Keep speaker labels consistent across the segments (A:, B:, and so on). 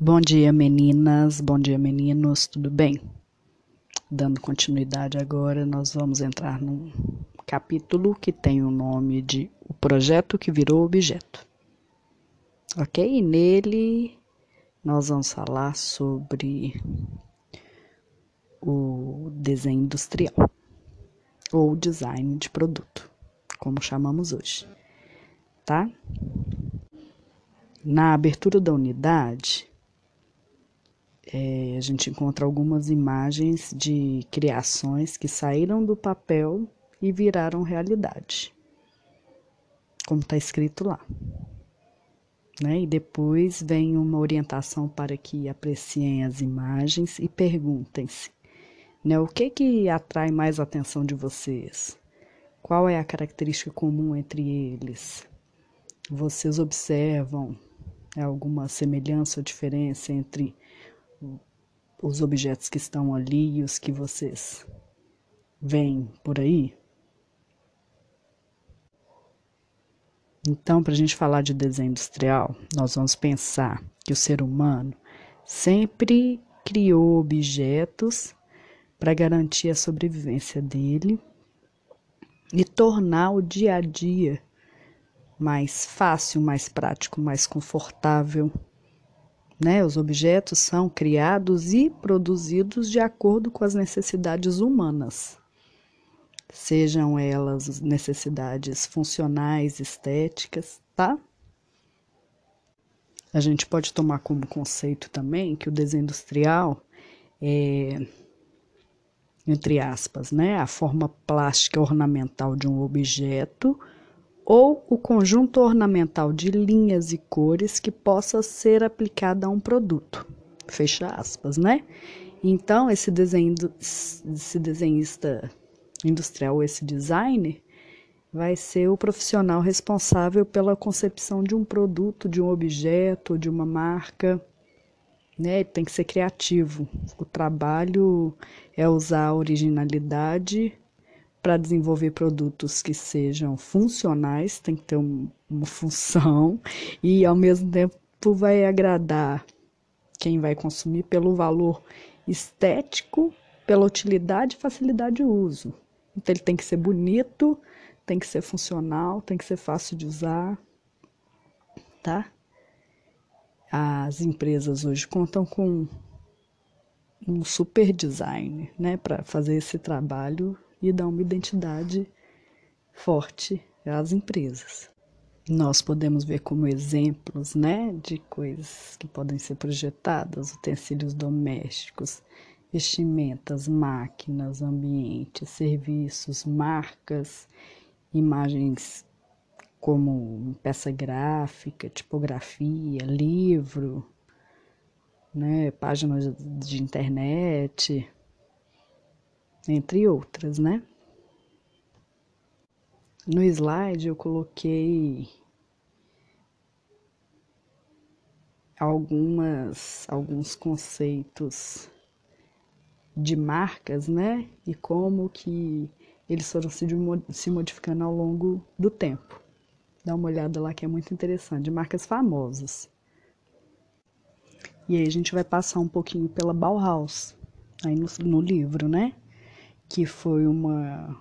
A: Bom dia, meninas. Bom dia, meninos. Tudo bem? Dando continuidade agora, nós vamos entrar num capítulo que tem o nome de O Projeto que Virou Objeto. Ok? E nele nós vamos falar sobre o desenho industrial ou design de produto, como chamamos hoje, tá? Na abertura da unidade, é, a gente encontra algumas imagens de criações que saíram do papel e viraram realidade, como está escrito lá. Né? E depois vem uma orientação para que apreciem as imagens e perguntem-se né, o que, que atrai mais a atenção de vocês? Qual é a característica comum entre eles? Vocês observam alguma semelhança ou diferença entre os objetos que estão ali e os que vocês veem por aí? Então, para a gente falar de desenho industrial, nós vamos pensar que o ser humano sempre criou objetos para garantir a sobrevivência dele e tornar o dia a dia mais fácil, mais prático, mais confortável né? Os objetos são criados e produzidos de acordo com as necessidades humanas, sejam elas necessidades funcionais, estéticas, tá? A gente pode tomar como conceito também que o desenho industrial é, entre aspas, né, a forma plástica ornamental de um objeto ou o conjunto ornamental de linhas e cores que possa ser aplicada a um produto. Fecha aspas, né? Então, esse, desenho, esse desenhista industrial, esse designer, vai ser o profissional responsável pela concepção de um produto, de um objeto, de uma marca. Né? Tem que ser criativo. O trabalho é usar a originalidade para desenvolver produtos que sejam funcionais, tem que ter um, uma função e ao mesmo tempo vai agradar quem vai consumir pelo valor estético, pela utilidade e facilidade de uso. Então ele tem que ser bonito, tem que ser funcional, tem que ser fácil de usar, tá? As empresas hoje contam com um super design, né, para fazer esse trabalho e dar uma identidade forte às empresas. Nós podemos ver como exemplos né, de coisas que podem ser projetadas, utensílios domésticos, vestimentas, máquinas, ambientes, serviços, marcas, imagens como peça gráfica, tipografia, livro, né, páginas de internet, entre outras, né? No slide eu coloquei algumas alguns conceitos de marcas, né? E como que eles foram se, se modificando ao longo do tempo. Dá uma olhada lá que é muito interessante, de marcas famosas. E aí a gente vai passar um pouquinho pela Bauhaus, aí no, no livro, né? Que foi uma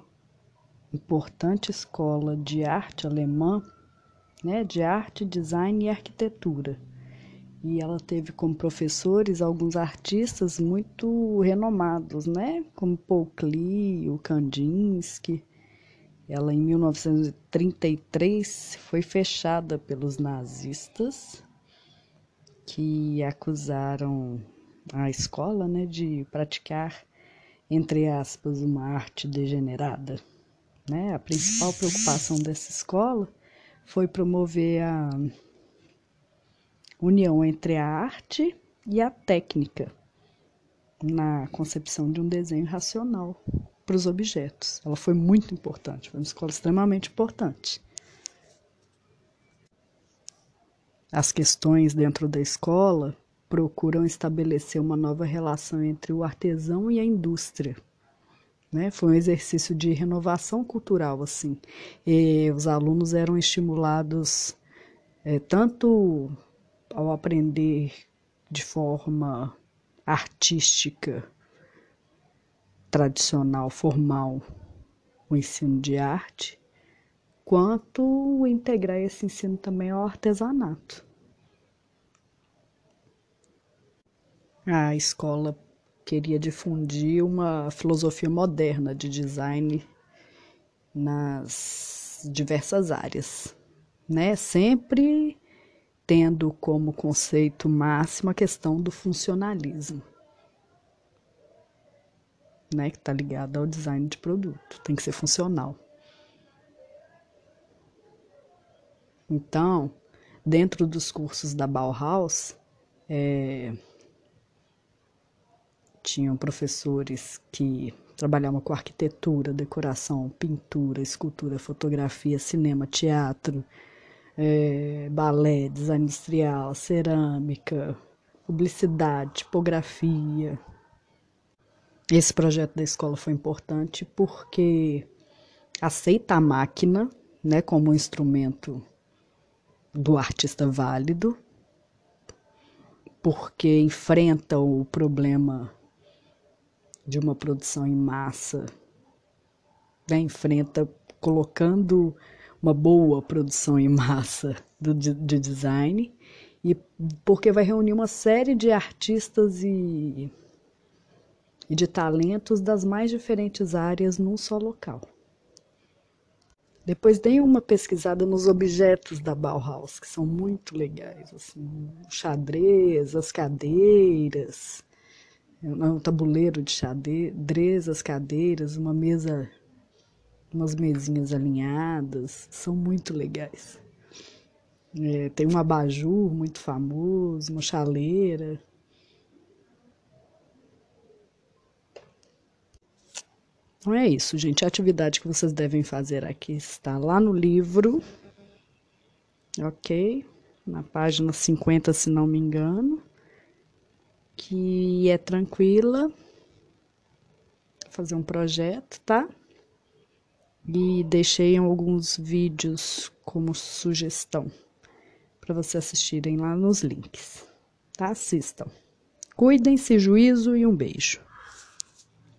A: importante escola de arte alemã, né, de arte, design e arquitetura. E ela teve como professores alguns artistas muito renomados, né, como Paul Klee, Kandinsky. Ela em 1933 foi fechada pelos nazistas que acusaram a escola, né, de praticar entre aspas, uma arte degenerada. Né? A principal preocupação dessa escola foi promover a união entre a arte e a técnica na concepção de um desenho racional para os objetos. Ela foi muito importante, foi uma escola extremamente importante. As questões dentro da escola procuram estabelecer uma nova relação entre o artesão e a indústria. Né? Foi um exercício de renovação cultural, assim. E os alunos eram estimulados é, tanto ao aprender de forma artística, tradicional, formal, o ensino de arte, quanto integrar esse ensino também ao artesanato. A escola queria difundir uma filosofia moderna de design nas diversas áreas, né? Sempre tendo como conceito máximo a questão do funcionalismo, né? Que está ligado ao design de produto, tem que ser funcional. Então, dentro dos cursos da Bauhaus, é, tinham professores que trabalhavam com arquitetura, decoração, pintura, escultura, fotografia, cinema, teatro, é, balé, design industrial, cerâmica, publicidade, tipografia. Esse projeto da escola foi importante porque aceita a máquina né, como um instrumento do artista válido, porque enfrenta o problema de uma produção em massa, né, enfrenta colocando uma boa produção em massa do, de, de design, e porque vai reunir uma série de artistas e, e de talentos das mais diferentes áreas num só local. Depois dei uma pesquisada nos objetos da Bauhaus, que são muito legais, assim, o xadrez, as cadeiras, um tabuleiro de xadrez, as cadeiras, uma mesa, umas mesinhas alinhadas, são muito legais. É, tem um abajur muito famoso, uma chaleira. Então é isso, gente. A atividade que vocês devem fazer aqui está lá no livro, ok? Na página 50, se não me engano que é tranquila. Fazer um projeto, tá? E deixei alguns vídeos como sugestão para vocês assistirem lá nos links, tá? Assistam. Cuidem-se, juízo e um beijo.